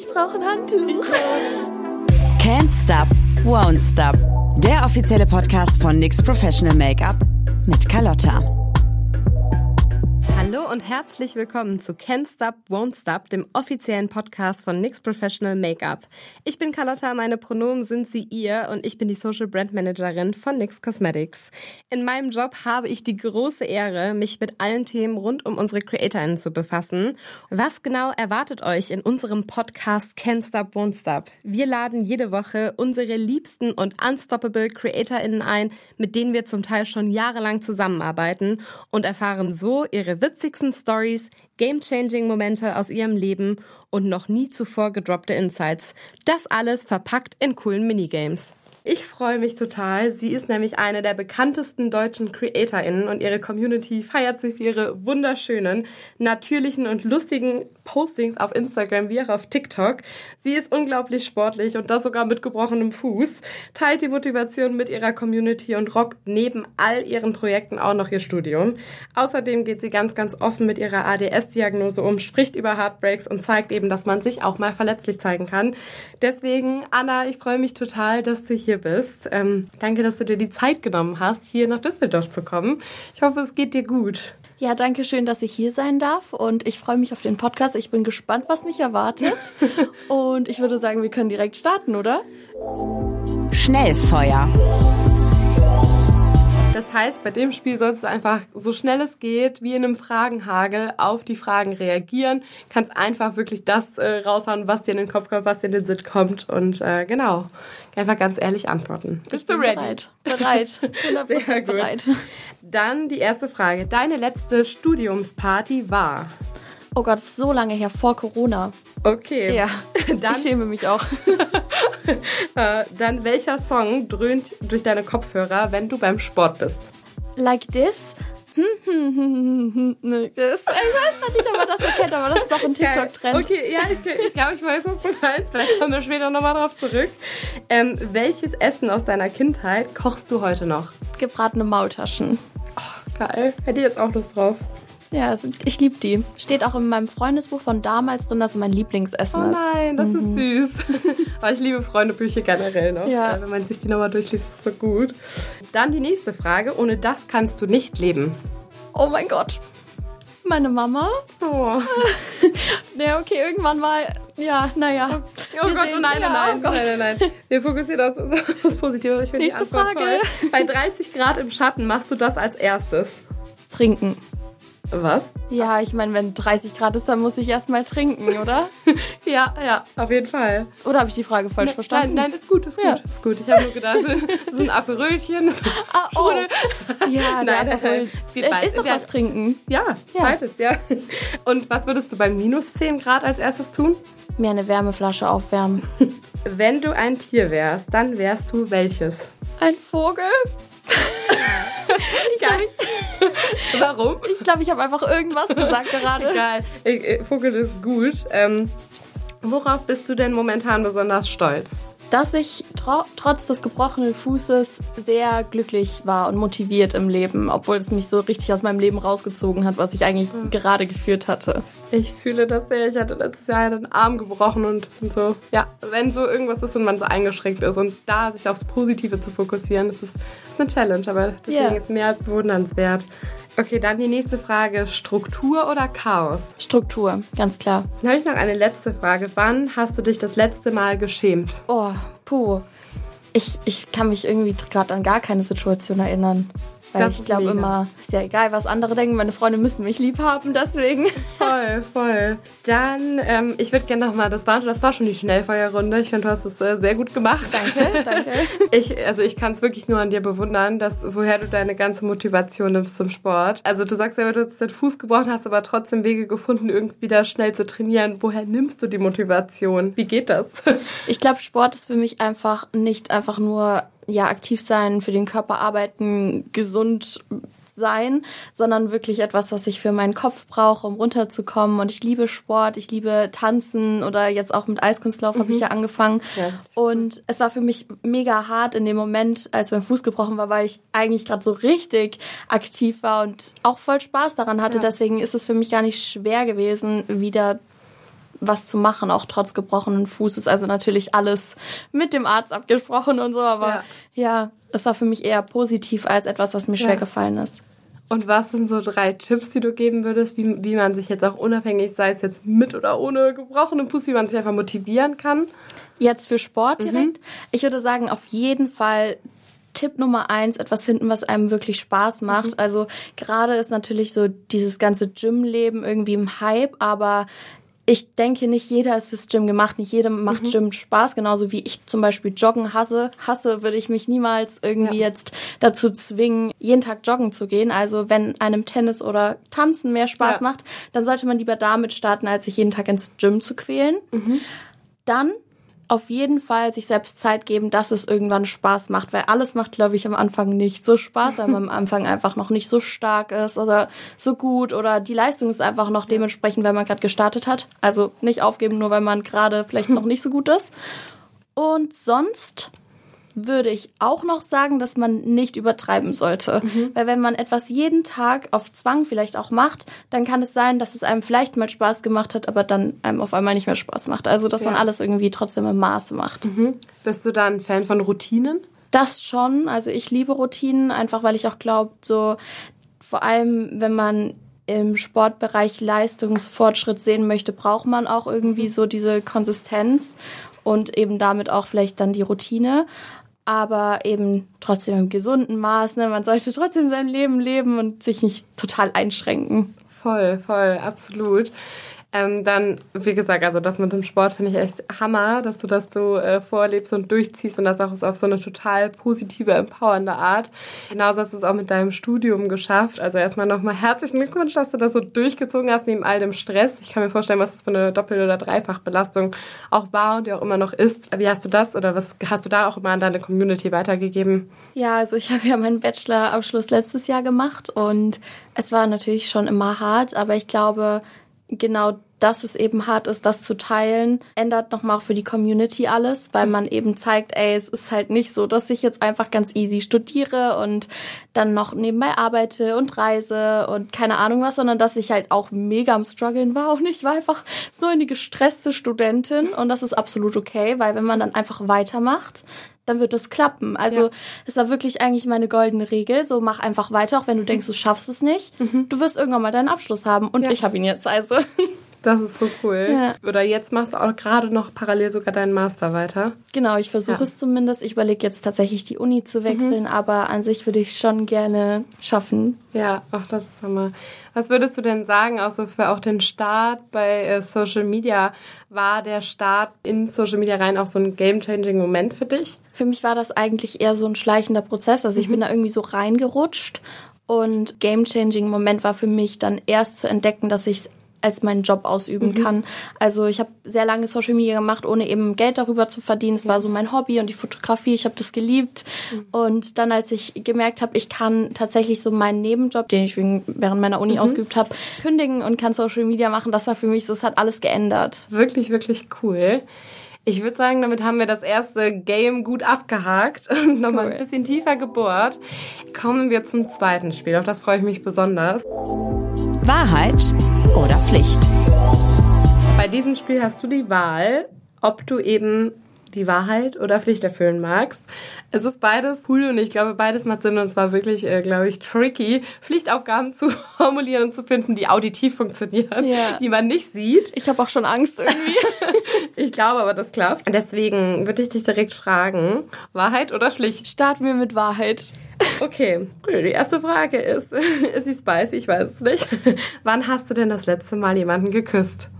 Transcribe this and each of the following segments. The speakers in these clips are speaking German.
ich brauche ein Handtuch. Can't Stop, Won't Stop. Der offizielle Podcast von NYX Professional Make-up mit Carlotta. Und herzlich willkommen zu Can't Stop, Won't Stop, dem offiziellen Podcast von NYX Professional Makeup. Ich bin Carlotta, meine Pronomen sind sie ihr und ich bin die Social Brand Managerin von NYX Cosmetics. In meinem Job habe ich die große Ehre, mich mit allen Themen rund um unsere CreatorInnen zu befassen. Was genau erwartet euch in unserem Podcast Can't Stop, Won't Stop? Wir laden jede Woche unsere liebsten und unstoppable CreatorInnen ein, mit denen wir zum Teil schon jahrelang zusammenarbeiten und erfahren so ihre Witze witzigsten Stories, game-changing Momente aus ihrem Leben und noch nie zuvor gedroppte Insights. Das alles verpackt in coolen Minigames. Ich freue mich total. Sie ist nämlich eine der bekanntesten deutschen CreatorInnen und ihre Community feiert sie für ihre wunderschönen, natürlichen und lustigen Postings auf Instagram wie auch auf TikTok. Sie ist unglaublich sportlich und das sogar mit gebrochenem Fuß, teilt die Motivation mit ihrer Community und rockt neben all ihren Projekten auch noch ihr Studium. Außerdem geht sie ganz, ganz offen mit ihrer ADS-Diagnose um, spricht über Heartbreaks und zeigt eben, dass man sich auch mal verletzlich zeigen kann. Deswegen, Anna, ich freue mich total, dass du hier hier bist. Ähm, danke, dass du dir die Zeit genommen hast, hier nach Düsseldorf zu kommen. Ich hoffe, es geht dir gut. Ja, danke schön, dass ich hier sein darf und ich freue mich auf den Podcast. Ich bin gespannt, was mich erwartet. und ich würde sagen, wir können direkt starten, oder? Schnellfeuer. Das heißt, bei dem Spiel sollst du einfach so schnell es geht, wie in einem Fragenhagel, auf die Fragen reagieren. Kannst einfach wirklich das äh, raushauen, was dir in den Kopf kommt, was dir in den Sinn kommt. Und äh, genau, einfach ganz ehrlich antworten. Bist du ready? Bereit. Bereit. 100% Sehr gut. bereit. Dann die erste Frage. Deine letzte Studiumsparty war? Oh Gott, so lange her, vor Corona. Okay. Ja, dann, ich schäme mich auch. Äh, dann welcher Song dröhnt durch deine Kopfhörer, wenn du beim Sport bist? Like this? das, ich weiß gerade nicht, ob man das erkennt, aber das ist doch ein TikTok-Trend. Okay, ja, ich, ich glaube, ich weiß, was du meinst. Vielleicht kommen wir später nochmal drauf zurück. Ähm, welches Essen aus deiner Kindheit kochst du heute noch? Gebratene Maultaschen. Oh, geil. Hätte ich jetzt auch Lust drauf. Ja, ich liebe die. Steht auch in meinem Freundesbuch von damals drin, dass es mein Lieblingsessen ist. Oh nein, das mhm. ist süß. Aber ich liebe Freundebücher generell noch. Ja. Wenn man sich die nochmal durchliest, ist es so gut. Dann die nächste Frage. Ohne das kannst du nicht leben. Oh mein Gott. Meine Mama. Oh. ja, okay, irgendwann mal. Ja, naja. Oh Gott, oh nein, ja, nein, oh nein, nein, nein, nein. Wir fokussieren auf das Positive. Ich finde die Antwort Frage. Toll. Bei 30 Grad im Schatten machst du das als erstes. Trinken. Was? Ja, ich meine, wenn 30 Grad ist, dann muss ich erstmal trinken, oder? ja, ja, auf jeden Fall. Oder habe ich die Frage falsch nein, verstanden? Nein, nein, ist gut, ist gut, ja. ist gut. Ich habe nur gedacht, das ist ein Aperölchen. Ah, oh. Ja, nein, Aperol. Es geht äh, Ist doch was trinken. Ja, ja, beides, ja. Und was würdest du bei minus 10 Grad als erstes tun? Mir eine Wärmeflasche aufwärmen. Wenn du ein Tier wärst, dann wärst du welches? Ein Vogel. Ich, Warum? Ich glaube, ich habe einfach irgendwas gesagt gerade. Egal. Vogel ist gut. Ähm, worauf bist du denn momentan besonders stolz? dass ich tro trotz des gebrochenen Fußes sehr glücklich war und motiviert im Leben, obwohl es mich so richtig aus meinem Leben rausgezogen hat, was ich eigentlich mhm. gerade geführt hatte. Ich fühle das sehr. Ich hatte letztes Jahr den Arm gebrochen und, und so. Ja, wenn so irgendwas ist und man so eingeschränkt ist und da sich aufs Positive zu fokussieren, das ist, das ist eine Challenge, aber deswegen yeah. ist mehr als bewundernswert. Okay, dann die nächste Frage. Struktur oder Chaos? Struktur, ganz klar. Dann habe ich noch eine letzte Frage. Wann hast du dich das letzte Mal geschämt? Oh, puh. Ich, ich kann mich irgendwie gerade an gar keine Situation erinnern. Weil das ich glaube immer, ist ja egal, was andere denken, meine Freunde müssen mich lieb haben, deswegen. Voll, voll. Dann, ähm, ich würde gerne nochmal, das war, das war schon die Schnellfeuerrunde. Ich finde, du hast es äh, sehr gut gemacht. Danke, danke. Ich, also ich kann es wirklich nur an dir bewundern, dass, woher du deine ganze Motivation nimmst zum Sport. Also du sagst selber, du hast den Fuß gebrochen, hast aber trotzdem Wege gefunden, irgendwie da schnell zu trainieren. Woher nimmst du die Motivation? Wie geht das? Ich glaube, Sport ist für mich einfach nicht einfach nur ja aktiv sein, für den Körper arbeiten, gesund sein, sondern wirklich etwas, was ich für meinen Kopf brauche, um runterzukommen. Und ich liebe Sport, ich liebe Tanzen oder jetzt auch mit Eiskunstlauf mhm. habe ich ja angefangen. Ja. Und es war für mich mega hart in dem Moment, als mein Fuß gebrochen war, weil ich eigentlich gerade so richtig aktiv war und auch voll Spaß daran hatte. Ja. Deswegen ist es für mich gar nicht schwer gewesen, wieder was zu machen, auch trotz gebrochenen Fußes. Also natürlich alles mit dem Arzt abgesprochen und so, aber ja, ja das war für mich eher positiv als etwas, was mir schwer ja. gefallen ist. Und was sind so drei Tipps, die du geben würdest, wie, wie man sich jetzt auch unabhängig, sei es jetzt mit oder ohne gebrochenen Fuß, wie man sich einfach motivieren kann? Jetzt für Sport mhm. direkt? Mhm. Ich würde sagen, auf jeden Fall Tipp Nummer eins, etwas finden, was einem wirklich Spaß macht. Mhm. Also gerade ist natürlich so dieses ganze Gym-Leben irgendwie im Hype, aber ich denke, nicht jeder ist fürs Gym gemacht, nicht jedem macht mhm. Gym Spaß, genauso wie ich zum Beispiel Joggen hasse. Hasse würde ich mich niemals irgendwie ja. jetzt dazu zwingen, jeden Tag joggen zu gehen. Also wenn einem Tennis oder Tanzen mehr Spaß ja. macht, dann sollte man lieber damit starten, als sich jeden Tag ins Gym zu quälen. Mhm. Dann auf jeden Fall sich selbst Zeit geben, dass es irgendwann Spaß macht, weil alles macht, glaube ich, am Anfang nicht so Spaß, weil man am Anfang einfach noch nicht so stark ist oder so gut oder die Leistung ist einfach noch dementsprechend, weil man gerade gestartet hat. Also nicht aufgeben, nur weil man gerade vielleicht noch nicht so gut ist. Und sonst würde ich auch noch sagen, dass man nicht übertreiben sollte. Mhm. Weil wenn man etwas jeden Tag auf Zwang vielleicht auch macht, dann kann es sein, dass es einem vielleicht mal Spaß gemacht hat, aber dann einem auf einmal nicht mehr Spaß macht. Also, dass ja. man alles irgendwie trotzdem im Maße macht. Mhm. Bist du da ein Fan von Routinen? Das schon. Also, ich liebe Routinen, einfach weil ich auch glaube, so vor allem, wenn man im Sportbereich Leistungsfortschritt sehen möchte, braucht man auch irgendwie mhm. so diese Konsistenz und eben damit auch vielleicht dann die Routine aber eben trotzdem im gesunden Maß. Ne? Man sollte trotzdem sein Leben leben und sich nicht total einschränken. Voll, voll, absolut. Ähm, dann, wie gesagt, also das mit dem Sport finde ich echt Hammer, dass du das so äh, vorlebst und durchziehst und das auch auf so eine total positive, empowernde Art. Genauso hast du es auch mit deinem Studium geschafft. Also erstmal nochmal herzlichen Glückwunsch, dass du das so durchgezogen hast neben all dem Stress. Ich kann mir vorstellen, was das für eine Doppel- oder Dreifachbelastung auch war und die auch immer noch ist. Wie hast du das oder was hast du da auch immer an deine Community weitergegeben? Ja, also ich habe ja meinen Bachelorabschluss letztes Jahr gemacht und es war natürlich schon immer hart, aber ich glaube, genau dass es eben hart ist, das zu teilen, ändert nochmal auch für die Community alles, weil man eben zeigt, ey, es ist halt nicht so, dass ich jetzt einfach ganz easy studiere und dann noch nebenbei arbeite und reise und keine Ahnung was, sondern dass ich halt auch mega am struggeln war. Und ich war einfach so eine gestresste Studentin und das ist absolut okay, weil wenn man dann einfach weitermacht, dann wird das klappen. Also ja. es war wirklich eigentlich meine goldene Regel. So mach einfach weiter, auch wenn du denkst, du schaffst es nicht. Mhm. Du wirst irgendwann mal deinen Abschluss haben. Und ja. ich habe ihn jetzt. Also Das ist so cool. Ja. Oder jetzt machst du auch gerade noch parallel sogar deinen Master weiter. Genau, ich versuche ja. es zumindest. Ich überlege jetzt tatsächlich die Uni zu wechseln, mhm. aber an sich würde ich schon gerne schaffen. Ja, auch das ist Hammer. Was würdest du denn sagen, auch so für auch den Start bei äh, Social Media? War der Start in Social Media rein auch so ein game-changing Moment für dich? Für mich war das eigentlich eher so ein schleichender Prozess. Also ich mhm. bin da irgendwie so reingerutscht und game-changing Moment war für mich dann erst zu entdecken, dass ich als meinen Job ausüben mhm. kann. Also ich habe sehr lange Social Media gemacht, ohne eben Geld darüber zu verdienen. Es ja. war so mein Hobby und die Fotografie. Ich habe das geliebt. Mhm. Und dann, als ich gemerkt habe, ich kann tatsächlich so meinen Nebenjob, den ich während meiner Uni mhm. ausgeübt habe, kündigen und kann Social Media machen, das war für mich so, es hat alles geändert. Wirklich, wirklich cool. Ich würde sagen, damit haben wir das erste Game gut abgehakt und nochmal cool. ein bisschen tiefer gebohrt. Kommen wir zum zweiten Spiel, auf das freue ich mich besonders. Wahrheit oder Pflicht? Bei diesem Spiel hast du die Wahl, ob du eben die Wahrheit oder Pflicht erfüllen magst. Es ist beides cool und ich glaube, beides macht Sinn und zwar wirklich, äh, glaube ich, tricky, Pflichtaufgaben zu formulieren und zu finden, die auditiv funktionieren, yeah. die man nicht sieht. Ich habe auch schon Angst irgendwie. ich glaube aber, das klappt. Deswegen würde ich dich direkt fragen, Wahrheit oder Pflicht? Starten wir mit Wahrheit. Okay, die erste Frage ist, ist sie spicy? Ich weiß es nicht. Wann hast du denn das letzte Mal jemanden geküsst?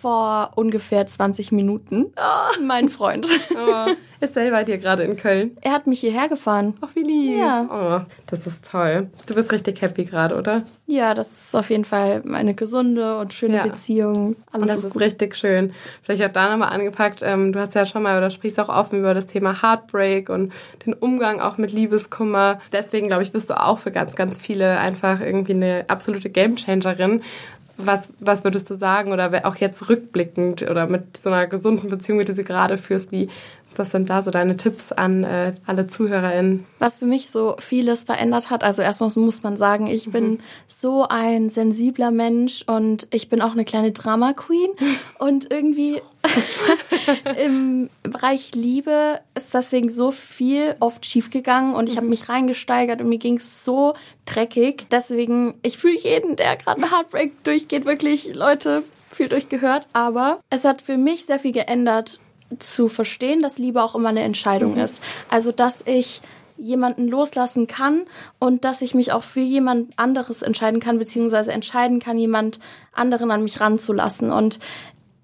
Vor ungefähr 20 Minuten. Oh. Mein Freund. Oh. Ist er bei dir gerade in Köln? Er hat mich hierher gefahren. Ach, wie lieb. Ja. Oh, das ist toll. Du bist richtig happy gerade, oder? Ja, das ist auf jeden Fall eine gesunde und schöne ja. Beziehung. Alles und das ist gut. richtig schön. Vielleicht auch da nochmal angepackt. Ähm, du hast ja schon mal oder sprichst auch offen über das Thema Heartbreak und den Umgang auch mit Liebeskummer. Deswegen, glaube ich, bist du auch für ganz, ganz viele einfach irgendwie eine absolute Gamechangerin, was, was würdest du sagen oder auch jetzt rückblickend oder mit so einer gesunden Beziehung, wie du sie gerade führst, wie, Was sind da so deine Tipps an äh, alle ZuhörerInnen? Was für mich so vieles verändert hat. Also erstmal muss man sagen, ich mhm. bin so ein sensibler Mensch und ich bin auch eine kleine Drama Queen. Und irgendwie im Bereich Liebe ist deswegen so viel oft schiefgegangen und ich habe mhm. mich reingesteigert und mir ging es so dreckig. Deswegen, ich fühle jeden, der gerade einen Heartbreak durchgeht, wirklich, Leute, fühlt euch gehört. Aber es hat für mich sehr viel geändert, zu verstehen, dass Liebe auch immer eine Entscheidung mhm. ist. Also, dass ich jemanden loslassen kann und dass ich mich auch für jemand anderes entscheiden kann, beziehungsweise entscheiden kann, jemand anderen an mich ranzulassen. Und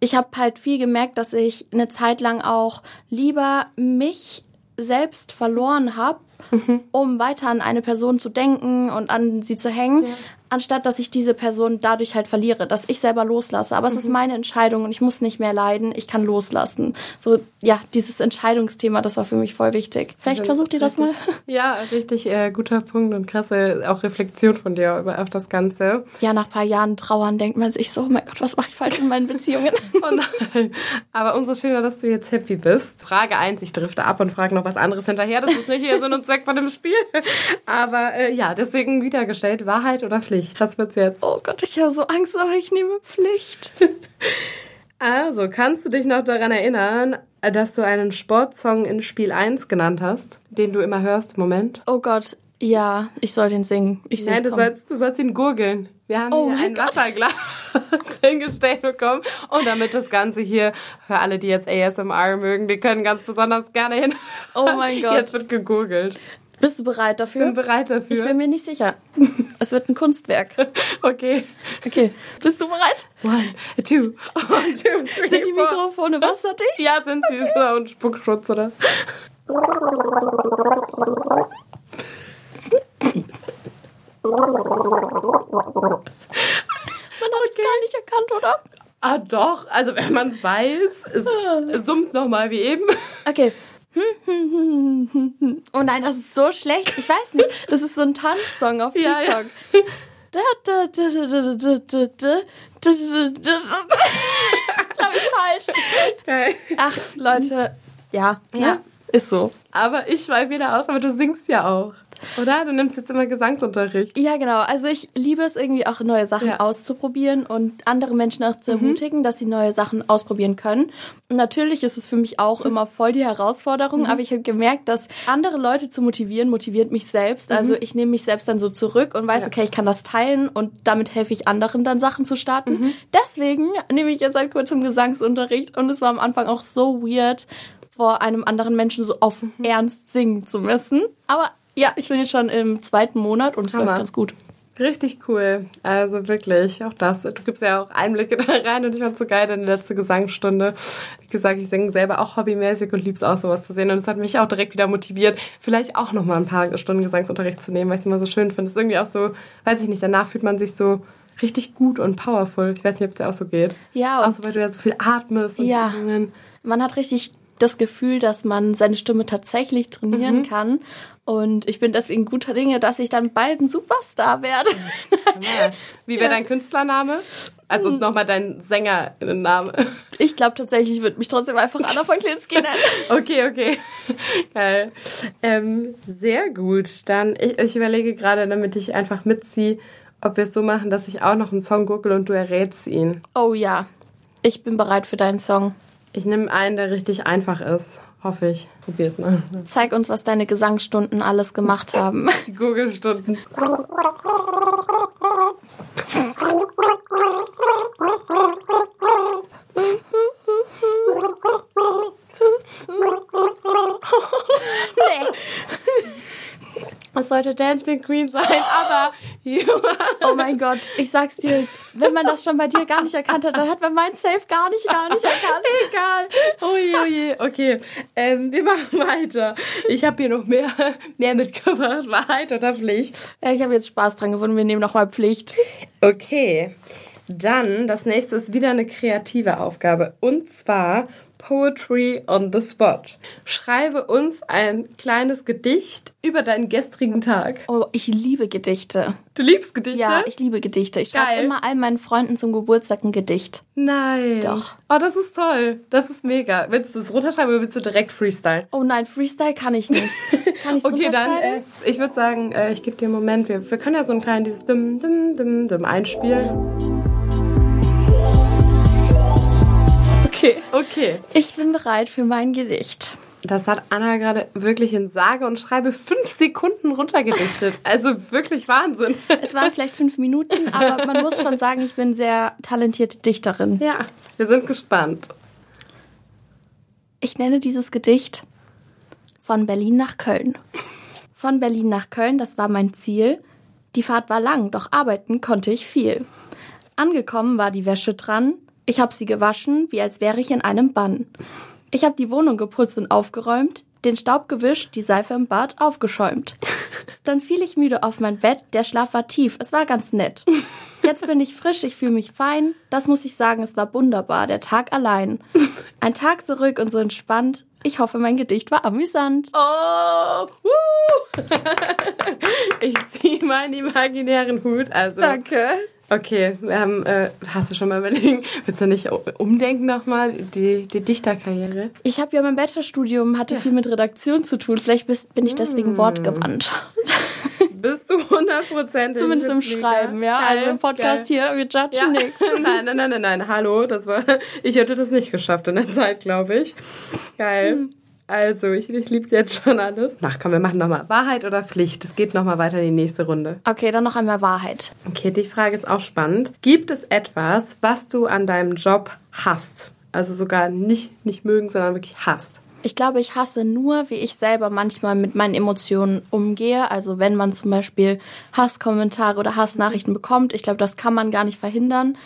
ich habe halt viel gemerkt, dass ich eine Zeit lang auch lieber mich selbst verloren habe, mhm. um weiter an eine Person zu denken und an sie zu hängen, ja anstatt dass ich diese Person dadurch halt verliere, dass ich selber loslasse. Aber mhm. es ist mhm. meine Entscheidung und ich muss nicht mehr leiden, ich kann loslassen. So, ja, dieses Entscheidungsthema, das war für mich voll wichtig. Vielleicht also, versucht ihr das mal. Ja, richtig äh, guter Punkt und krasse auch Reflexion von dir über auf das Ganze. Ja, nach paar Jahren Trauern denkt man sich so, oh mein Gott, was mache ich falsch in meinen Beziehungen? oh nein. Aber umso schöner, dass du jetzt happy bist. Frage eins, ich drifte ab und frage noch was anderes hinterher. Das ist nicht hier Sinn und Zweck von dem Spiel. Aber äh, ja, deswegen wiedergestellt, Wahrheit oder Pflicht? Pflicht. Was wird's jetzt? Oh Gott, ich habe so Angst, aber ich nehme Pflicht. also, kannst du dich noch daran erinnern, dass du einen Sportsong in Spiel 1 genannt hast, den du immer hörst? Moment. Oh Gott, ja, ich soll den singen. Ich Nein, du sollst, du sollst ihn gurgeln. Wir haben oh hier ein Gott. Wasserglas hingestellt bekommen. Und damit das Ganze hier, für alle, die jetzt ASMR mögen, die können ganz besonders gerne hin. Oh mein Gott. Jetzt wird gegurgelt. Bist du bereit dafür? Ich bin bereit dafür. Ich bin mir nicht sicher. Es wird ein Kunstwerk. Okay. Okay. Bist du bereit? One, two, one, two, three, Sind die Mikrofone wasserdicht? Ja, sind sie. Ist da ein Spuckschutz, oder? Man hat es gar nicht erkannt, oder? Ah, doch. Also, wenn man es weiß, summ's nochmal wie eben. Okay. Oh nein, das ist so schlecht. Ich weiß nicht. Das ist so ein Tanzsong auf TikTok. Ja, ja. Glaube ich falsch. Okay. Ach, Leute, ja, ja, ist so. Aber ich schweife wieder aus, aber du singst ja auch. Oder? Du nimmst jetzt immer Gesangsunterricht. Ja, genau. Also ich liebe es irgendwie auch neue Sachen ja. auszuprobieren und andere Menschen auch zu mhm. ermutigen, mhm. dass sie neue Sachen ausprobieren können. Und natürlich ist es für mich auch immer voll die Herausforderung, mhm. aber ich habe gemerkt, dass andere Leute zu motivieren, motiviert mich selbst. Also mhm. ich nehme mich selbst dann so zurück und weiß, ja. okay, ich kann das teilen und damit helfe ich anderen dann Sachen zu starten. Mhm. Deswegen nehme ich jetzt seit kurzem Gesangsunterricht und es war am Anfang auch so weird, vor einem anderen Menschen so mhm. Ernst singen zu müssen. Aber ja, ich bin jetzt schon im zweiten Monat und es läuft ganz gut. Richtig cool. Also wirklich, auch das. Du gibst ja auch Einblicke da rein und ich fand so geil, deine letzte Gesangsstunde. Wie gesagt, ich singe selber auch hobbymäßig und lieb's auch, sowas zu sehen. Und es hat mich auch direkt wieder motiviert, vielleicht auch nochmal ein paar Stunden Gesangsunterricht zu nehmen, weil ich es immer so schön finde. Es ist irgendwie auch so, weiß ich nicht, danach fühlt man sich so richtig gut und powerful. Ich weiß nicht, ob es dir auch so geht. Ja. Auch so, weil du ja so viel atmest und ja. Übungen. Man hat richtig das Gefühl, dass man seine Stimme tatsächlich trainieren mhm. kann und ich bin deswegen guter Dinge, dass ich dann bald ein Superstar werde. Wie wäre ja. dein Künstlername? Also hm. nochmal dein Sängerinnenname. Ich glaube tatsächlich, ich würde mich trotzdem einfach Anna von Klinski nennen. okay, okay. Geil. Ähm, sehr gut. Dann, ich, ich überlege gerade, damit ich einfach mitziehe, ob wir es so machen, dass ich auch noch einen Song gurgel und du errätst ihn. Oh ja. Ich bin bereit für deinen Song. Ich nehme einen, der richtig einfach ist. Hoffe ich. Probier's mal. Zeig uns, was deine Gesangsstunden alles gemacht haben. Die Google-Stunden. nee. Es sollte Dancing Queen sein, aber Oh mein Gott, ich sag's dir, wenn man das schon bei dir gar nicht erkannt hat, dann hat man mein Safe gar nicht, gar nicht erkannt. Egal. Oh je. Okay, ähm, wir machen weiter. Ich habe hier noch mehr, mehr mitgebracht. Wahrheit oder Pflicht? Ja, ich habe jetzt Spaß dran gefunden. Wir nehmen nochmal Pflicht. Okay. Dann, das nächste ist wieder eine kreative Aufgabe. Und zwar Poetry on the Spot. Schreibe uns ein kleines Gedicht über deinen gestrigen Tag. Oh, ich liebe Gedichte. Du liebst Gedichte? Ja, ich liebe Gedichte. Ich schreibe immer all meinen Freunden zum Geburtstag ein Gedicht. Nein. Doch. Oh, das ist toll. Das ist mega. Willst du es runterschreiben oder willst du direkt Freestyle? Oh nein, Freestyle kann ich nicht. Kann ich Okay, dann, äh, ich würde sagen, äh, ich gebe dir einen Moment. Wir, wir können ja so ein kleines dieses Dim, Dim, Dim, Dim einspielen. Okay. Okay. Ich bin bereit für mein Gedicht. Das hat Anna gerade wirklich in sage und schreibe fünf Sekunden runtergedichtet. Also wirklich Wahnsinn. Es waren vielleicht fünf Minuten, aber man muss schon sagen, ich bin sehr talentierte Dichterin. Ja, wir sind gespannt. Ich nenne dieses Gedicht von Berlin nach Köln. Von Berlin nach Köln, das war mein Ziel. Die Fahrt war lang, doch arbeiten konnte ich viel. Angekommen war die Wäsche dran. Ich hab sie gewaschen, wie als wäre ich in einem Bann. Ich hab die Wohnung geputzt und aufgeräumt, den Staub gewischt, die Seife im Bad aufgeschäumt. Dann fiel ich müde auf mein Bett, der Schlaf war tief, es war ganz nett. Jetzt bin ich frisch, ich fühle mich fein. Das muss ich sagen, es war wunderbar, der Tag allein. Ein Tag so ruhig und so entspannt. Ich hoffe, mein Gedicht war amüsant. Oh, woo. ich ziehe meinen imaginären Hut. Also, Danke. Okay, wir haben, äh, hast du schon mal überlegt, willst du nicht umdenken nochmal, die, die Dichterkarriere? Ich habe ja mein Bachelorstudium, hatte viel mit Redaktion zu tun. Vielleicht bist, bin ich deswegen wortgewandt. Bist du hundertprozentig. Zumindest im. Schreiben, ja. Geil, also im Podcast geil. hier, wir judgen Ja. nichts. Nein, nein, nein, nein, nein. Hallo, das war. Ich hätte das nicht geschafft in der Zeit, glaube ich. Geil. Also, ich, ich lieb's jetzt schon alles. Ach komm, wir machen nochmal Wahrheit oder Pflicht. Es geht nochmal weiter in die nächste Runde. Okay, dann noch einmal Wahrheit. Okay, die Frage ist auch spannend. Gibt es etwas, was du an deinem Job hast? Also sogar nicht, nicht mögen, sondern wirklich hasst. Ich glaube, ich hasse nur, wie ich selber manchmal mit meinen Emotionen umgehe. Also wenn man zum Beispiel Hasskommentare oder Hassnachrichten bekommt, ich glaube, das kann man gar nicht verhindern.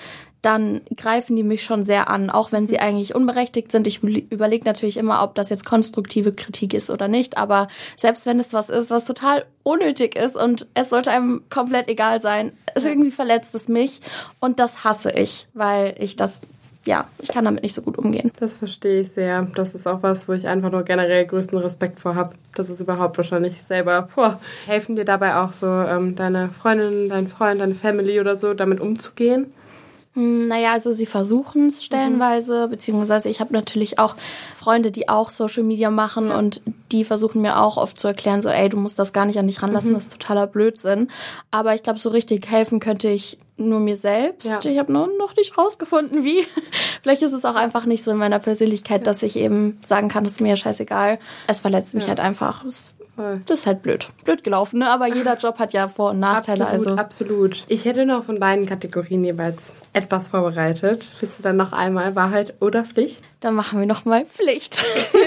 Dann greifen die mich schon sehr an, auch wenn sie eigentlich unberechtigt sind. Ich überlege natürlich immer, ob das jetzt konstruktive Kritik ist oder nicht. Aber selbst wenn es was ist, was total unnötig ist und es sollte einem komplett egal sein, es irgendwie verletzt es mich und das hasse ich, weil ich das, ja, ich kann damit nicht so gut umgehen. Das verstehe ich sehr. Das ist auch was, wo ich einfach nur generell größten Respekt vor habe. Das ist überhaupt wahrscheinlich selber. Boah, helfen dir dabei auch so ähm, deine Freundin, dein Freund, deine Family oder so, damit umzugehen? Hm, Naja, also sie versuchen es stellenweise, beziehungsweise ich habe natürlich auch Freunde, die auch Social Media machen und die versuchen mir auch oft zu erklären, so, ey, du musst das gar nicht an dich ranlassen, das ist totaler Blödsinn. Aber ich glaube, so richtig helfen könnte ich nur mir selbst. Ja. Ich habe noch, noch nicht rausgefunden, wie. Vielleicht ist es auch einfach nicht so in meiner Persönlichkeit, dass ich eben sagen kann, das ist mir scheißegal. Es verletzt mich halt einfach. Es- Voll. Das ist halt blöd. Blöd gelaufen, ne? Aber jeder Job hat ja Vor- und Nachteile. Absolut, also absolut. Ich hätte noch von beiden Kategorien jeweils etwas vorbereitet. Willst du dann noch einmal Wahrheit oder Pflicht? dann machen wir noch mal Pflicht.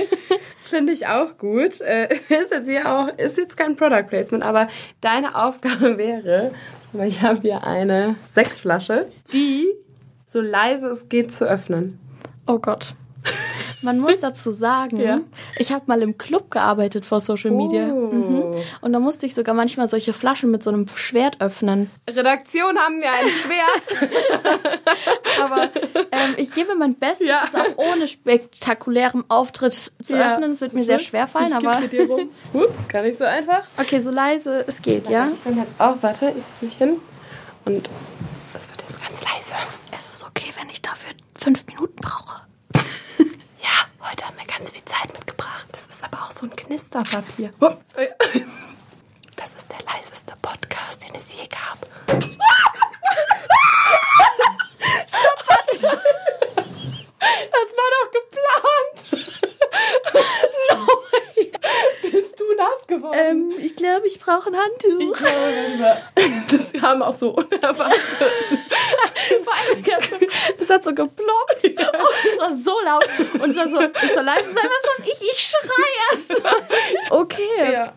Finde ich auch gut. Äh, ist jetzt hier auch, ist jetzt kein Product Placement, aber deine Aufgabe wäre, weil ich habe hier eine Sektflasche, die so leise es geht zu öffnen. Oh Gott. Man muss dazu sagen, Ja. ich habe mal im Club gearbeitet vor Social Media. Oh. Mhm. Und da musste ich sogar manchmal solche Flaschen mit so einem Schwert öffnen. Redaktion haben wir ein Schwert. Aber ähm, ich gebe mein Bestes, Ja. es auch ohne spektakulärem Auftritt zu Ja. öffnen. Es wird mir sehr schwer fallen, Ich aber dir rum. Ups, gar nicht so einfach. okay, so leise es geht, ja? Ich bin jetzt auch, warte, ich setze mich hin. Und das wird jetzt ganz leise. Es ist okay, wenn ich dafür fünf Minuten brauche. Heute haben wir ganz viel Zeit mitgebracht. Das ist aber auch so ein Knisterpapier. Oh, Das ist der leiseste Podcast, den es je gab. Stopp, warte. Das war doch geplant. Bist du nass geworden? Ähm, ich glaube, ich brauche ein Handtuch. Das haben auch so unerwartet. Vor allem, es hat so geploppt und es war so laut und war so, ich soll leise sein, was soll ich? Ich schrei erst mal. Okay. Ja.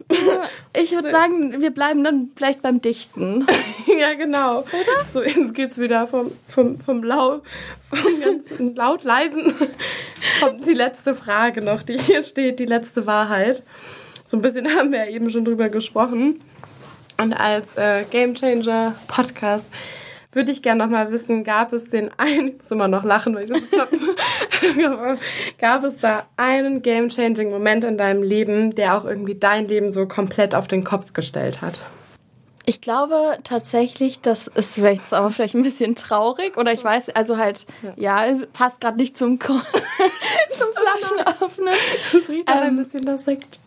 Ich würde sagen, wir bleiben dann vielleicht beim Dichten. Ja, genau. Oder? So, jetzt geht's wieder vom, vom, vom, Lau, vom ganzen laut leisen. Kommt die letzte Frage noch, die hier steht, die letzte Wahrheit. So ein bisschen haben wir ja eben schon drüber gesprochen. Und als äh, Game Changer Podcast würde ich gerne nochmal wissen, gab es den einen, ich muss immer noch lachen, weil ich so gab es da einen game-changing Moment in deinem Leben, der auch irgendwie dein Leben so komplett auf den Kopf gestellt hat? Ich glaube tatsächlich, das ist vielleicht aber vielleicht ein bisschen traurig oder ich weiß, also halt, ja, es passt gerade nicht zum, zum Flaschenöffnen. Das riecht ähm, ein bisschen das Sekt.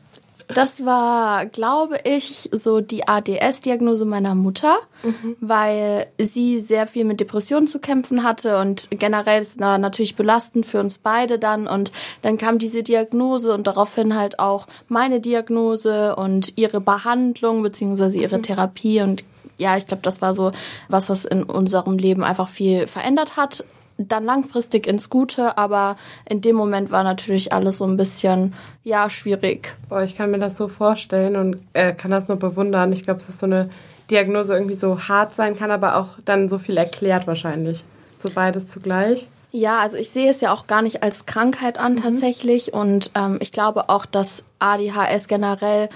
Das war, glaube ich, so die ADS-Diagnose meiner Mutter, mhm. weil sie sehr viel mit Depressionen zu kämpfen hatte und generell ist es natürlich belastend für uns beide dann und dann kam diese Diagnose und daraufhin halt auch meine Diagnose und ihre Behandlung beziehungsweise ihre mhm. Therapie und ja, ich glaube, das war so was, was in unserem Leben einfach viel verändert hat dann langfristig ins Gute, aber in dem Moment war natürlich alles so ein bisschen, ja, schwierig. Boah, ich kann mir das so vorstellen und äh, kann das nur bewundern. Ich glaube, es ist so eine Diagnose irgendwie so hart sein kann, aber auch dann so viel erklärt wahrscheinlich. So beides zugleich. Ja, also ich sehe es ja auch gar nicht als Krankheit an mhm. tatsächlich und ähm, ich glaube auch, dass ADHS generell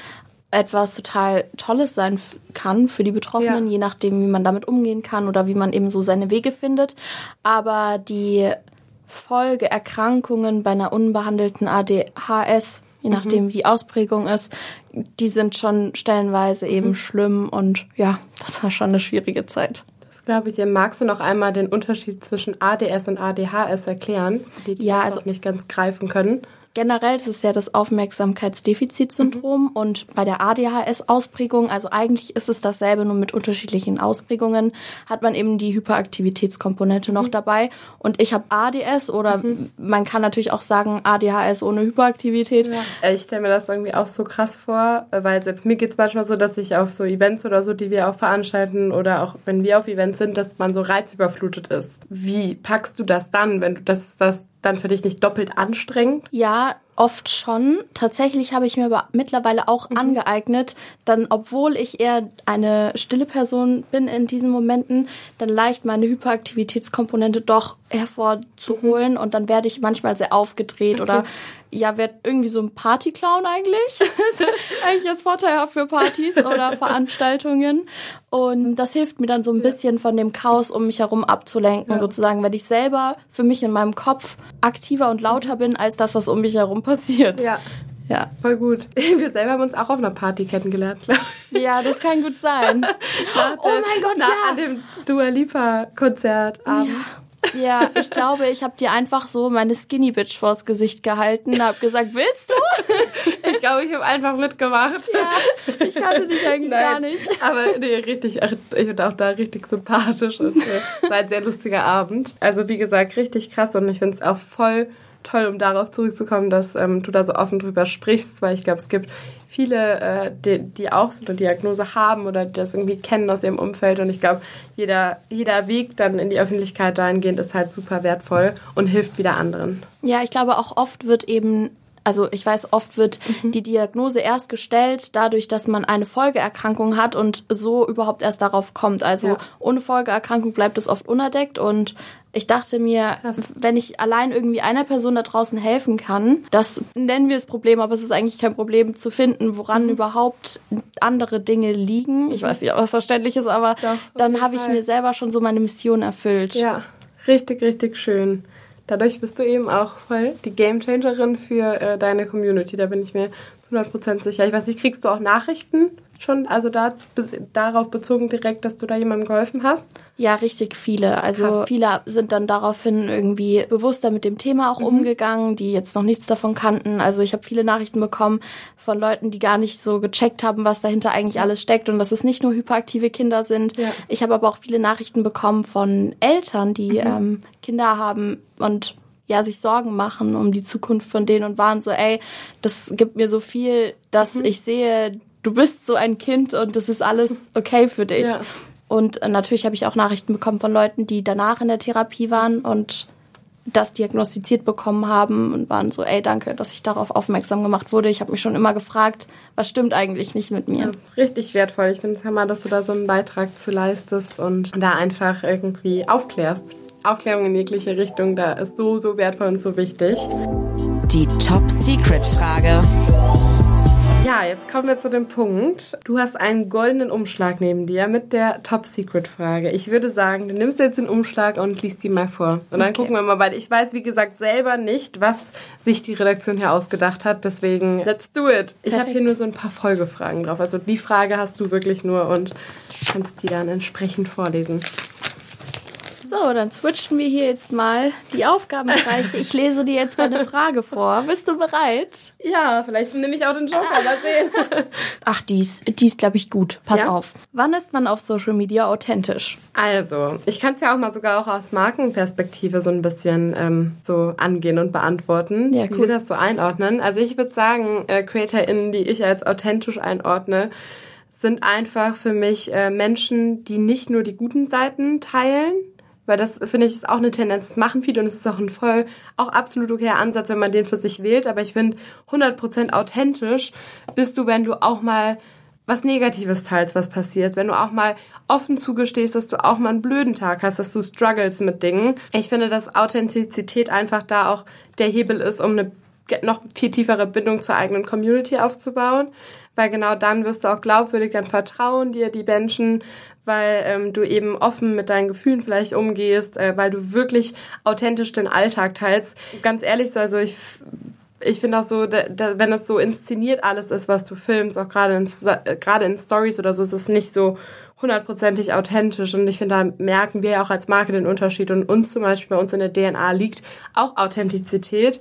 etwas total Tolles sein kann für die Betroffenen, ja. je nachdem, wie man damit umgehen kann oder wie man eben so seine Wege findet. Aber die Folgeerkrankungen bei einer unbehandelten ADHS, je mhm. nachdem, wie die Ausprägung ist, die sind schon stellenweise eben mhm. schlimm und ja, das war schon eine schwierige Zeit. Das glaube ich. Magst du noch einmal den Unterschied zwischen ADS und ADHS erklären, die, die ja, also nicht ganz greifen können? Generell ist es ja das Aufmerksamkeitsdefizitsyndrom mhm. und bei der ADHS-Ausprägung, also eigentlich ist es dasselbe, nur mit unterschiedlichen Ausprägungen, hat man eben die Hyperaktivitätskomponente mhm. noch dabei. Und ich habe ADS oder mhm. man kann natürlich auch sagen ADHS ohne Hyperaktivität. Ja. Ich stelle mir das irgendwie auch so krass vor, weil selbst mir geht es manchmal so, dass ich auf so Events oder so, die wir auch veranstalten oder auch wenn wir auf Events sind, dass man so reizüberflutet ist. Wie packst du das dann, wenn du das, das dann für dich nicht doppelt anstrengend? Ja, oft schon. Tatsächlich habe ich mir aber mittlerweile auch mhm. angeeignet, dann, obwohl ich eher eine stille Person bin in diesen Momenten, dann leicht meine Hyperaktivitätskomponente doch hervorzuholen mhm. und dann werde ich manchmal sehr aufgedreht okay. oder ja, werde irgendwie so ein Partyclown eigentlich. eigentlich ist vorteilhaft für Partys oder Veranstaltungen. Und das hilft mir dann so ein bisschen von dem Chaos um mich herum abzulenken, ja. sozusagen, wenn ich selber für mich in meinem Kopf aktiver und lauter bin als das, was um mich herum passiert. Ja. Ja. Voll gut. Wir selber haben uns auch auf einer Party kennengelernt, glaube ich. Ja, das kann gut sein. oh mein Gott, na, ja. An dem Dua Lipa Konzert. Ja. Ja, ich glaube, ich habe dir einfach so meine Skinny Bitch vors Gesicht gehalten und habe gesagt, willst du? Ich glaube, ich habe einfach mitgemacht. Ja, ich kannte dich eigentlich Nein, gar nicht. Aber nee, richtig, ich bin auch da richtig sympathisch und äh, es war ein sehr lustiger Abend. Also wie gesagt, richtig krass und ich finde es auch voll toll, um darauf zurückzukommen, dass ähm, du da so offen drüber sprichst, weil ich glaube, es gibt viele, äh, die, die auch so eine Diagnose haben oder die das irgendwie kennen aus ihrem Umfeld. Und ich glaube, jeder, jeder Weg dann in die Öffentlichkeit dahingehend ist halt super wertvoll und hilft wieder anderen. Ja, ich glaube auch oft wird eben also ich weiß, oft wird mhm. die Diagnose erst gestellt, dadurch, dass man eine Folgeerkrankung hat und so überhaupt erst darauf kommt. Also ja. ohne Folgeerkrankung bleibt es oft unerdeckt und ich dachte mir, Krass. wenn ich allein irgendwie einer Person da draußen helfen kann, das nennen wir das Problem, aber es ist eigentlich kein Problem zu finden, woran mhm. überhaupt andere Dinge liegen. Ich weiß nicht, ob das verständlich ist, aber Doch, dann habe ich mir selber schon so meine Mission erfüllt. Ja, richtig, richtig schön dadurch bist du eben auch voll die Gamechangerin für äh, deine Community. Da bin ich mir zu 100% sicher. Ich weiß nicht, kriegst du auch Nachrichten schon, also da, darauf bezogen direkt, dass du da jemandem geholfen hast? Ja, richtig viele. Also Krass. viele sind dann daraufhin irgendwie bewusster mit dem Thema auch mhm. umgegangen, die jetzt noch nichts davon kannten. Also ich habe viele Nachrichten bekommen von Leuten, die gar nicht so gecheckt haben, was dahinter eigentlich alles steckt und dass es nicht nur hyperaktive Kinder sind. Ja. Ich habe aber auch viele Nachrichten bekommen von Eltern, die mhm. ähm, Kinder haben und ja, sich Sorgen machen um die Zukunft von denen und waren so, ey, das gibt mir so viel, dass mhm. ich sehe, du bist so ein Kind und das ist alles okay für dich. Ja. Und äh, natürlich habe ich auch Nachrichten bekommen von Leuten, die danach in der Therapie waren und das diagnostiziert bekommen haben und waren so, ey, danke, dass ich darauf aufmerksam gemacht wurde. Ich habe mich schon immer gefragt, was stimmt eigentlich nicht mit mir. Das ist richtig wertvoll. Ich finde es hammer, dass du da so einen Beitrag zu leistest und da einfach irgendwie aufklärst. Aufklärung in jegliche Richtung, da ist so, so wertvoll und so wichtig. Die Top-Secret-Frage. Ja, jetzt kommen wir zu dem Punkt. Du hast einen goldenen Umschlag neben dir mit der Top-Secret-Frage. Ich würde sagen, du nimmst jetzt den Umschlag und liest die mal vor. Und dann okay. gucken wir mal, weil ich weiß, wie gesagt, selber nicht, was sich die Redaktion hier ausgedacht hat. Deswegen, let's do it. Ich habe hier nur so ein paar Folgefragen drauf. Also die Frage hast du wirklich nur und kannst die dann entsprechend vorlesen. So, dann switchen wir hier jetzt mal die Aufgabenbereiche. Ich lese dir jetzt eine Frage vor. Bist du bereit? Ja, vielleicht nehme ich auch den Joker. Mal sehen. Ach, die ist, die ist glaube ich, gut. Pass ja? auf. Wann ist man auf Social Media authentisch? Also, ich kann es ja auch mal sogar auch aus Markenperspektive so ein bisschen ähm, so angehen und beantworten, ja, cool. wie wir das so einordnen. Also ich würde sagen, äh, CreatorInnen, die ich als authentisch einordne, sind einfach für mich äh, Menschen, die nicht nur die guten Seiten teilen, weil das, finde ich, ist auch eine Tendenz. Das machen viele und es ist auch ein voll, auch absolut okayer Ansatz, wenn man den für sich wählt. Aber ich finde, 100% authentisch bist du, wenn du auch mal was Negatives teilst, was passiert. Wenn du auch mal offen zugestehst, dass du auch mal einen blöden Tag hast, dass du struggles mit Dingen. Ich finde, dass Authentizität einfach da auch der Hebel ist, um eine noch viel tiefere Bindung zur eigenen Community aufzubauen, weil genau dann wirst du auch glaubwürdig, dann vertrauen dir die Menschen, weil ähm, du eben offen mit deinen Gefühlen vielleicht umgehst, äh, weil du wirklich authentisch den Alltag teilst. Ganz ehrlich, so, also ich ich finde auch so, da, da, wenn es so inszeniert alles ist, was du filmst, auch gerade in, gerade in Stories oder so, ist es nicht so hundertprozentig authentisch. Und ich finde, da merken wir ja auch als Marke den Unterschied. Und uns zum Beispiel, bei uns in der DNA liegt auch Authentizität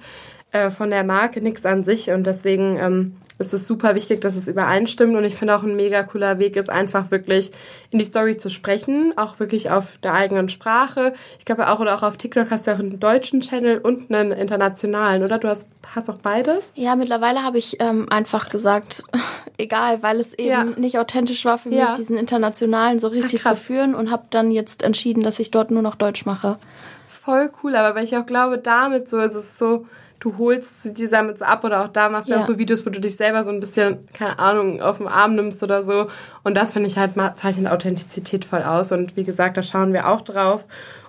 äh, von der Marke, nichts an sich. Und deswegen ähm, es ist super wichtig, dass es übereinstimmt und ich finde auch ein mega cooler Weg ist einfach wirklich in die Story zu sprechen, auch wirklich auf der eigenen Sprache. Ich glaube auch oder auch auf TikTok hast du auch einen deutschen Channel und einen internationalen, oder? Du hast, hast auch beides? Ja, mittlerweile habe ich ähm, einfach gesagt, egal, weil es eben ja. nicht authentisch war für ja. mich, diesen internationalen so richtig Ach, zu führen und habe dann jetzt entschieden, dass ich dort nur noch Deutsch mache. Voll cool, aber weil ich auch glaube, damit so ist es so du holst sie dir damit so ab oder auch da machst du ja. auch so Videos, wo du dich selber so ein bisschen, keine Ahnung, auf den Arm nimmst oder so. Und das finde ich halt zeichnet Authentizität voll aus. Und wie gesagt, da schauen wir auch drauf.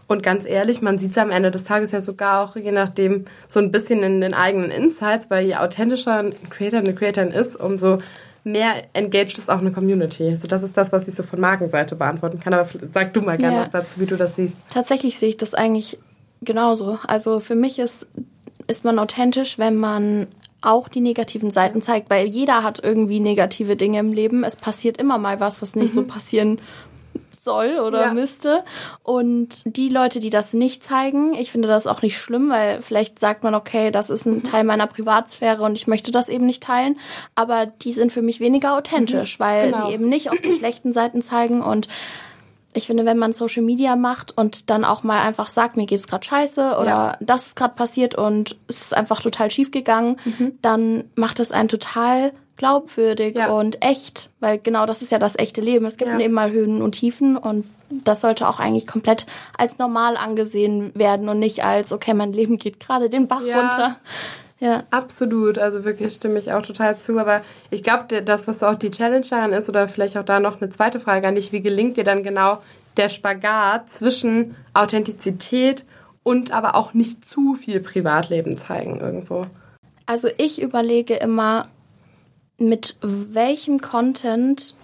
Und ganz ehrlich, man sieht es am Ende des Tages ja sogar auch, je nachdem, so ein bisschen in den eigenen Insights, weil je authentischer ein Creator eine Creatorin ist, umso mehr engaged ist auch eine Community. So, das ist das, was ich so von Markenseite beantworten kann. Aber sag du mal gerne ja. was dazu, wie du das siehst. Tatsächlich sehe ich das eigentlich genauso. Also für mich ist ist man authentisch, wenn man auch die negativen Seiten zeigt, weil jeder hat irgendwie negative Dinge im Leben. Es passiert immer mal was, was nicht mhm. so passieren soll oder ja. müsste. Und die Leute, die das nicht zeigen, ich finde das auch nicht schlimm, weil vielleicht sagt man, okay, das ist ein mhm. Teil meiner Privatsphäre und ich möchte das eben nicht teilen. Aber die sind für mich weniger authentisch, mhm. weil genau. sie eben nicht auch die schlechten Seiten zeigen und ich finde, wenn man Social Media macht und dann auch mal einfach sagt, mir geht's gerade scheiße oder ja. das ist gerade passiert und es ist einfach total schief gegangen, mhm. dann macht es einen total glaubwürdig ja. und echt, weil genau das ist ja das echte Leben. Es gibt ja. eben mal Höhen und Tiefen und das sollte auch eigentlich komplett als normal angesehen werden und nicht als, okay, mein Leben geht gerade den Bach runter. Ja. Absolut, also wirklich stimme ich auch total zu. Aber ich glaube, das, was auch die Challenge daran ist, oder vielleicht auch da noch eine zweite Frage an dich, wie gelingt dir dann genau der Spagat zwischen Authentizität und aber auch nicht zu viel Privatleben zeigen irgendwo? Also ich überlege immer, mit welchem Content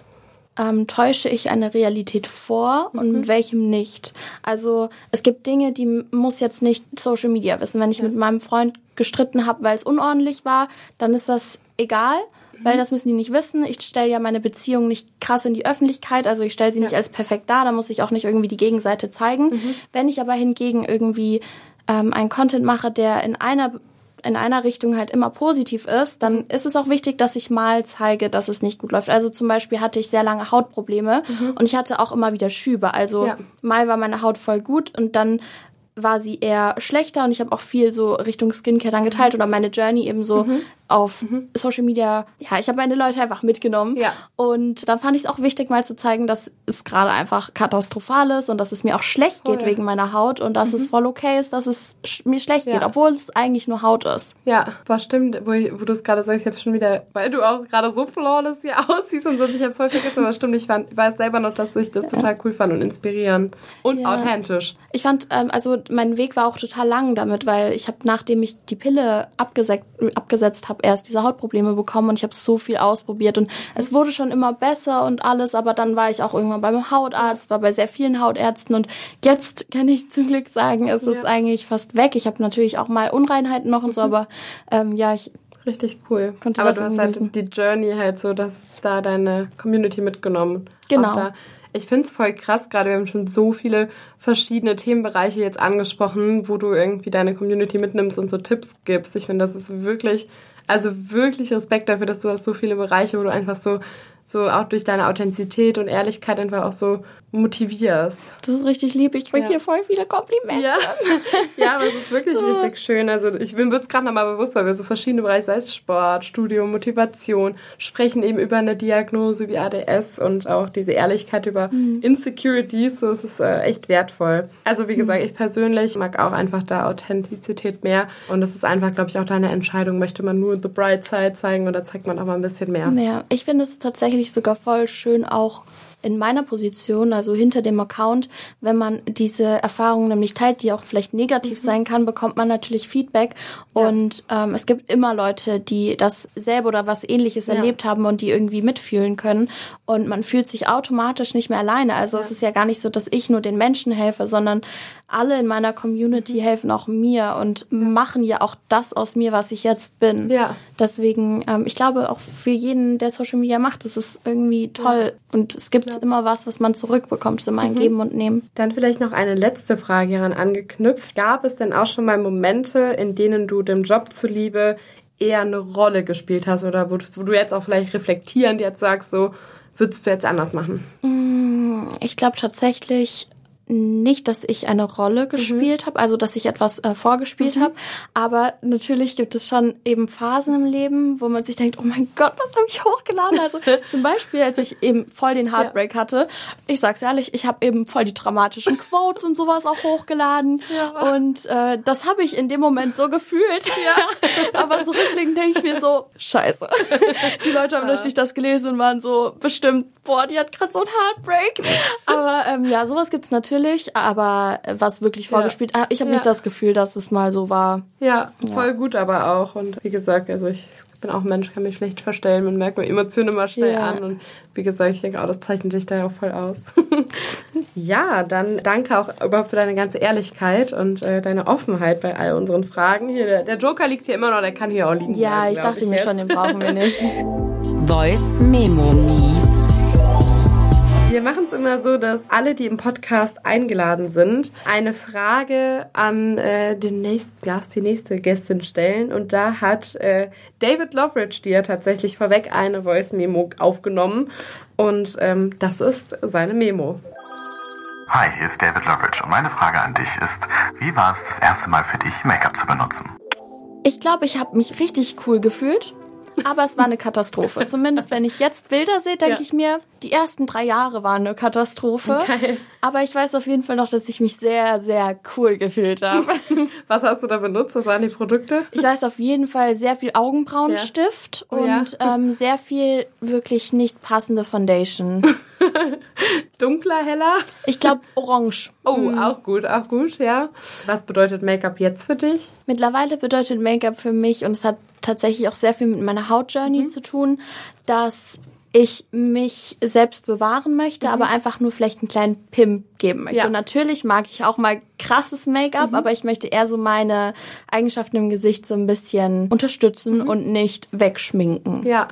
ähm, täusche ich eine Realität vor und mhm. mit welchem nicht. Also es gibt Dinge, die muss jetzt nicht Social Media wissen. Wenn ich ja. mit meinem Freund gestritten habe, weil es unordentlich war, dann ist das egal, mhm. weil das müssen die nicht wissen. Ich stelle ja meine Beziehung nicht krass in die Öffentlichkeit, also ich stelle sie ja. nicht als perfekt dar, da muss ich auch nicht irgendwie die Gegenseite zeigen. Mhm. Wenn ich aber hingegen irgendwie ähm, einen Content mache, der in einer in einer Richtung halt immer positiv ist, dann ist es auch wichtig, dass ich mal zeige, dass es nicht gut läuft. Also zum Beispiel hatte ich sehr lange Hautprobleme mhm. und ich hatte auch immer wieder Schübe. Also ja. mal war meine Haut voll gut und dann war sie eher schlechter und ich habe auch viel so Richtung Skincare dann geteilt oder meine Journey eben so mhm. Auf mhm. Social Media. Ja, ich habe meine Leute einfach mitgenommen. Ja. Und dann fand ich es auch wichtig, mal zu zeigen, dass es gerade einfach katastrophal ist und dass es mir auch schlecht geht wegen meiner Haut und dass mhm. es voll okay ist, dass es mir schlecht ja. geht, obwohl es eigentlich nur Haut ist. Ja, war stimmt, wo, wo du es gerade sagst, ich habe schon wieder, weil du auch gerade so flawless hier aussiehst und so, ich habe es voll vergessen, aber stimmt, ich, fand, ich weiß selber noch, dass ich das total cool fand und inspirierend und authentisch. Ich fand, ähm, also mein Weg war auch total lang damit, weil ich habe, nachdem ich die Pille abgesetzt, abgesetzt habe, habe erst diese Hautprobleme bekommen und ich habe so viel ausprobiert und es wurde schon immer besser und alles, aber dann war ich auch irgendwann beim Hautarzt, war bei sehr vielen Hautärzten und jetzt kann ich zum Glück sagen, es ja. ist eigentlich fast weg. Ich habe natürlich auch mal Unreinheiten noch und so, mhm. aber ähm, ja, ich Richtig cool. Konnte Aber du hast halt die Journey halt so, dass da deine Community mitgenommen. Genau. Ich finde es voll krass, gerade wir haben schon so viele verschiedene Themenbereiche jetzt angesprochen, wo du irgendwie deine Community mitnimmst und so Tipps gibst. Ich finde, das ist wirklich, also wirklich Respekt dafür, dass du hast so viele Bereiche, wo du einfach so so auch durch deine Authentizität und Ehrlichkeit einfach auch so motivierst. Das ist richtig lieb. Ich kriege ja. hier voll viele Komplimente. Ja, ja aber es ist wirklich so. richtig schön. Also ich bin es gerade nochmal bewusst, weil wir so verschiedene Bereiche, sei es Sport, Studium, Motivation, sprechen eben über eine Diagnose wie ADS und auch diese Ehrlichkeit über mhm. Insecurities. So, es ist äh, echt wertvoll. Also wie gesagt, mhm. ich persönlich mag auch einfach da Authentizität mehr. Und das ist einfach, glaube ich, auch deine Entscheidung. Möchte man nur the bright side zeigen oder zeigt man auch mal ein bisschen mehr? Ja, ich finde es tatsächlich sogar voll schön auch in meiner Position, also hinter dem Account, wenn man diese Erfahrungen nämlich teilt, die auch vielleicht negativ mhm. sein kann, bekommt man natürlich Feedback. Ja. Und ähm, es gibt immer Leute, die das selber oder was ähnliches ja. erlebt haben und die irgendwie mitfühlen können. Und man fühlt sich automatisch nicht mehr alleine. Also ja. es ist ja gar nicht so, dass ich nur den Menschen helfe, sondern alle in meiner Community mhm. helfen auch mir und machen ja auch das aus mir, was ich jetzt bin. Ja. Deswegen, ähm, ich glaube, auch für jeden, der Social Media macht, das ist irgendwie toll. Und es gibt gibt immer was, was man zurückbekommt. Es ist immer ein mhm. Geben und Nehmen. Dann vielleicht noch eine letzte Frage hieran angeknüpft. Gab es denn auch schon mal Momente, in denen du dem Job zuliebe eher eine Rolle gespielt hast oder wo, wo du jetzt auch vielleicht reflektierend jetzt sagst, so würdest du jetzt anders machen? Mm, ich glaube tatsächlich nicht, dass ich eine Rolle gespielt mhm. habe, also dass ich etwas äh, vorgespielt mhm. habe, aber natürlich gibt es schon eben Phasen im Leben, wo man sich denkt, oh mein Gott, was habe ich hochgeladen? Also zum Beispiel, als ich eben voll den Heartbreak ja. hatte, ich sag's ehrlich, ich habe eben voll die dramatischen Quotes und sowas auch hochgeladen ja. und äh, das habe ich in dem Moment so gefühlt. Ja. aber so rückblickend denke ich mir so, scheiße. Die Leute haben richtig das gelesen und waren so bestimmt, boah, die hat gerade so ein Heartbreak. Aber ähm, ja, sowas gibt's natürlich natürlich, aber was wirklich vorgespielt, ja. ich habe ja. nicht das Gefühl, dass es mal so war. Ja, voll ja. gut aber auch. Und wie gesagt, also ich bin auch Mensch, kann mich schlecht verstellen. Man merkt mir Emotionen immer schnell ja. an. Und wie gesagt, ich denke auch, das zeichnet dich da ja auch voll aus. ja, dann danke auch überhaupt für deine ganze Ehrlichkeit und äh, deine Offenheit bei all unseren Fragen. Hier, der, der, Joker liegt hier immer noch, der kann hier auch liegen. Ja, bleiben, ich dachte ich mir jetzt. schon, den brauchen wir nicht. Voice Memo Me. Wir machen es immer so, dass alle, die im Podcast eingeladen sind, eine Frage an äh, den nächsten Gast, die nächste Gästin stellen. Und da hat äh, David Loveridge dir tatsächlich vorweg eine Voice-Memo aufgenommen. Und ähm, das ist seine Memo. Hi, hier ist David Loveridge und meine Frage an dich ist, wie war es das erste Mal für dich, Make-up zu benutzen? Ich glaube, ich habe mich richtig cool gefühlt aber es war eine Katastrophe. Zumindest wenn ich jetzt Bilder sehe, denke ja. ich mir, die ersten drei Jahre waren eine Katastrophe. Geil. Aber ich weiß auf jeden Fall noch, dass ich mich sehr, sehr cool gefühlt habe. Was hast du da benutzt? Was waren die Produkte? Ich weiß auf jeden Fall sehr viel Augenbrauenstift ja. oh, und ja. ähm, sehr viel wirklich nicht passende Foundation. Dunkler, heller? Ich glaube orange. Oh, mhm. auch gut, auch gut, ja. Was bedeutet Make-up jetzt für dich? Mittlerweile bedeutet Make-up für mich, und es hat tatsächlich auch sehr viel mit meiner Hautjourney mhm. zu tun, dass ich mich selbst bewahren möchte, mhm. aber einfach nur vielleicht einen kleinen Pimp geben möchte. Ja. Und natürlich mag ich auch mal krasses Make-up, mhm. aber ich möchte eher so meine Eigenschaften im Gesicht so ein bisschen unterstützen mhm. und nicht wegschminken. Ja,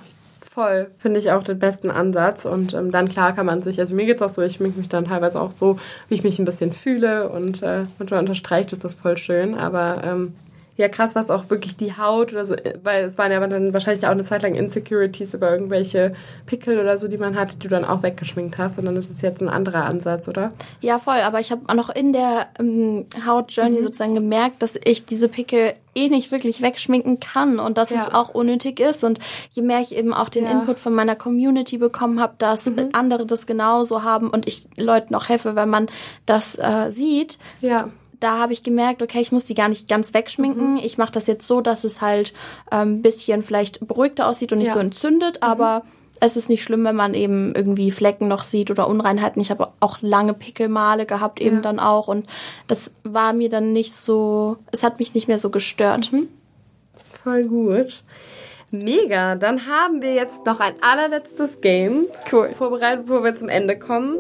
voll. Finde ich auch den besten Ansatz. Und ähm, dann klar kann man sich, also mir geht's auch so, ich schminke mich dann teilweise auch so, wie ich mich ein bisschen fühle und äh, manchmal unterstreicht ist das voll schön. Aber ähm, ja krass, was auch wirklich die Haut oder so, weil es waren ja dann wahrscheinlich auch eine Zeit lang Insecurities über irgendwelche Pickel oder so, die man hat, die du dann auch weggeschminkt hast und dann ist es jetzt ein anderer Ansatz, oder? Ja, voll, aber ich habe auch noch in der ähm, Hautjourney mhm. sozusagen gemerkt, dass ich diese Pickel eh nicht wirklich wegschminken kann und dass ja. es auch unnötig ist und je mehr ich eben auch den ja. Input von meiner Community bekommen habe, dass mhm. andere das genauso haben und ich Leuten auch helfe, wenn man das äh, sieht, ja da habe ich gemerkt, okay, ich muss die gar nicht ganz wegschminken. Mhm. Ich mache das jetzt so, dass es halt ein ähm, bisschen vielleicht beruhigter aussieht und nicht ja. so entzündet, mhm. aber es ist nicht schlimm, wenn man eben irgendwie Flecken noch sieht oder Unreinheiten. Ich habe auch lange Pickelmale gehabt, eben ja. dann auch. Und das war mir dann nicht so, es hat mich nicht mehr so gestört. Mhm. Voll gut. Mega, dann haben wir jetzt noch ein allerletztes Game Cool. vorbereitet, bevor wir zum Ende kommen.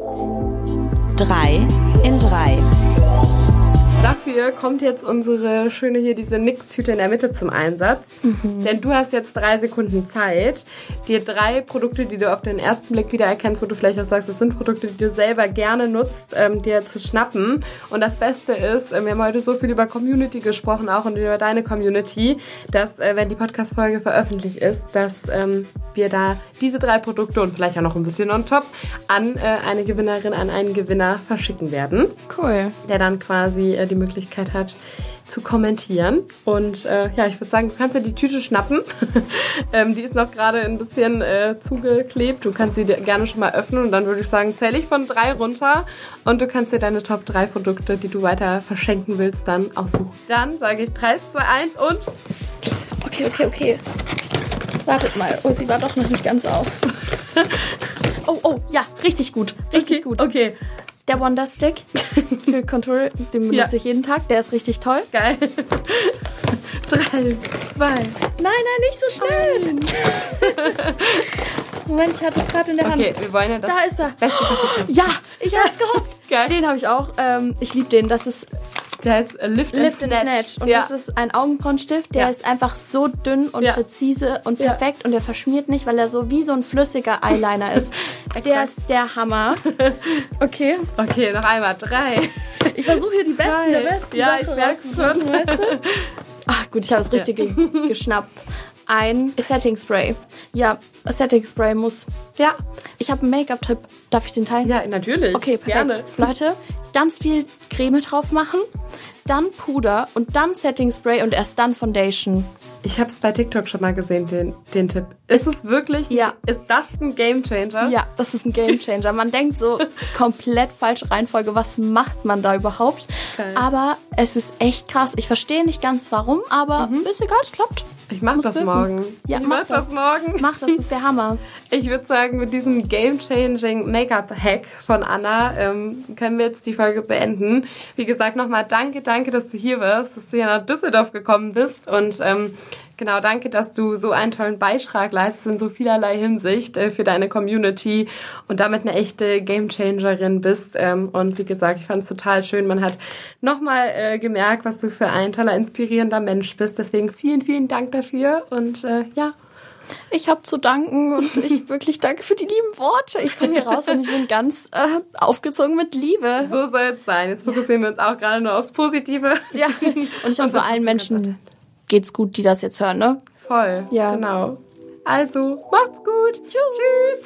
Drei in drei. Dafür kommt jetzt unsere schöne hier, diese Nix-Tüte in der Mitte zum Einsatz. Denn du hast jetzt drei Sekunden Zeit, dir drei Produkte, die du auf den ersten Blick wieder erkennst, wo du vielleicht auch sagst, das sind Produkte, die du selber gerne nutzt, ähm, dir zu schnappen. Und das Beste ist, äh, wir haben heute so viel über Community gesprochen, auch und über deine Community, dass, äh, wenn die Podcast-Folge veröffentlicht ist, dass ähm, wir da diese drei Produkte und vielleicht auch noch ein bisschen on top an äh, eine Gewinnerin, an einen Gewinner verschicken werden Cool. der dann quasi äh, die Möglichkeit hat zu kommentieren. Und äh, ja, ich würde sagen, du kannst dir die Tüte schnappen. ähm, die ist noch gerade ein bisschen äh, zugeklebt. Du kannst sie gerne schon mal öffnen und dann würde ich sagen, zähle ich von drei runter und du kannst dir deine Top 3 Produkte, die du weiter verschenken willst, dann aussuchen. Dann sage ich 3, 2, 1 und Okay, okay, okay. Wartet mal. Oh, sie war doch noch nicht ganz auf. Oh, oh, ja, richtig gut. Richtig okay. gut. Okay, Der Wonder Stick für Control, den benutze Ja. ich jeden Tag. Der ist richtig toll. geil. 3, 2, Nein, nein, nicht so schnell. Moment, ich hatte es gerade in der Hand. Okay, wir wollen ja das Da ist er. beste Paket. Ja, ich habe es gehofft. Geil. Den habe ich auch. Ähm, ich liebe den. Das ist Der heißt äh, Lift, Lift and and Snatch. Snatch. Und ja. das ist ein Augenbrauenstift, der Ja. ist einfach so dünn und Ja. präzise und perfekt und der verschmiert nicht, weil er so wie so ein flüssiger Eyeliner ist. der ist der Hammer. Okay. Okay, noch einmal. 3. Ich versuche hier die besten Zwei. der besten Ja, ich Sachen merk's schon. Weißt du? Ach gut, ich habe es richtig ge geschnappt. Ein Setting Spray. Ja, Setting Spray muss. Ja, ich habe einen Make-up-Tipp. Darf ich den teilen? Ja, natürlich. Okay, perfekt. Gerne. Leute, ganz viel Creme drauf machen, dann Puder und dann Setting Spray und erst dann Foundation. Ich habe es bei TikTok schon mal gesehen, den, den Tipp. Ist es wirklich? Ja. Ist das ein Gamechanger? Ja, das ist ein Game Changer. Man denkt so komplett falsche Reihenfolge, was macht man da überhaupt? Geil. Aber es ist echt krass. Ich verstehe nicht ganz warum, aber ist egal, es klappt. Ich mach das wirken. morgen. Ja, ich mach mach das, das. morgen. Mach, das ist der Hammer. Ich würde sagen, mit diesem game-changing Make-up-Hack von Anna ähm, können wir jetzt die Folge beenden. Wie gesagt, nochmal danke, danke, dass du hier warst, dass du hier nach Düsseldorf gekommen bist und ähm, genau, danke, dass du so einen tollen Beitrag leistest in so vielerlei Hinsicht äh, für deine Community und damit eine echte Game-Changerin bist. Ähm, und wie gesagt, ich fand es total schön. Man hat nochmal äh, gemerkt, was du für ein toller, inspirierender Mensch bist. Deswegen vielen, vielen Dank dafür und äh, ja, Ich habe zu danken und ich wirklich danke für die lieben Worte. Ich komme hier raus und ich bin ganz äh, aufgezogen mit Liebe. So soll es sein. Jetzt fokussieren wir uns auch gerade nur aufs Positive. Ja. Und ich hoffe, allen Menschen geht's gut, die das jetzt hören, ne? Voll. Ja. Genau. Also, macht's gut. Tschüss.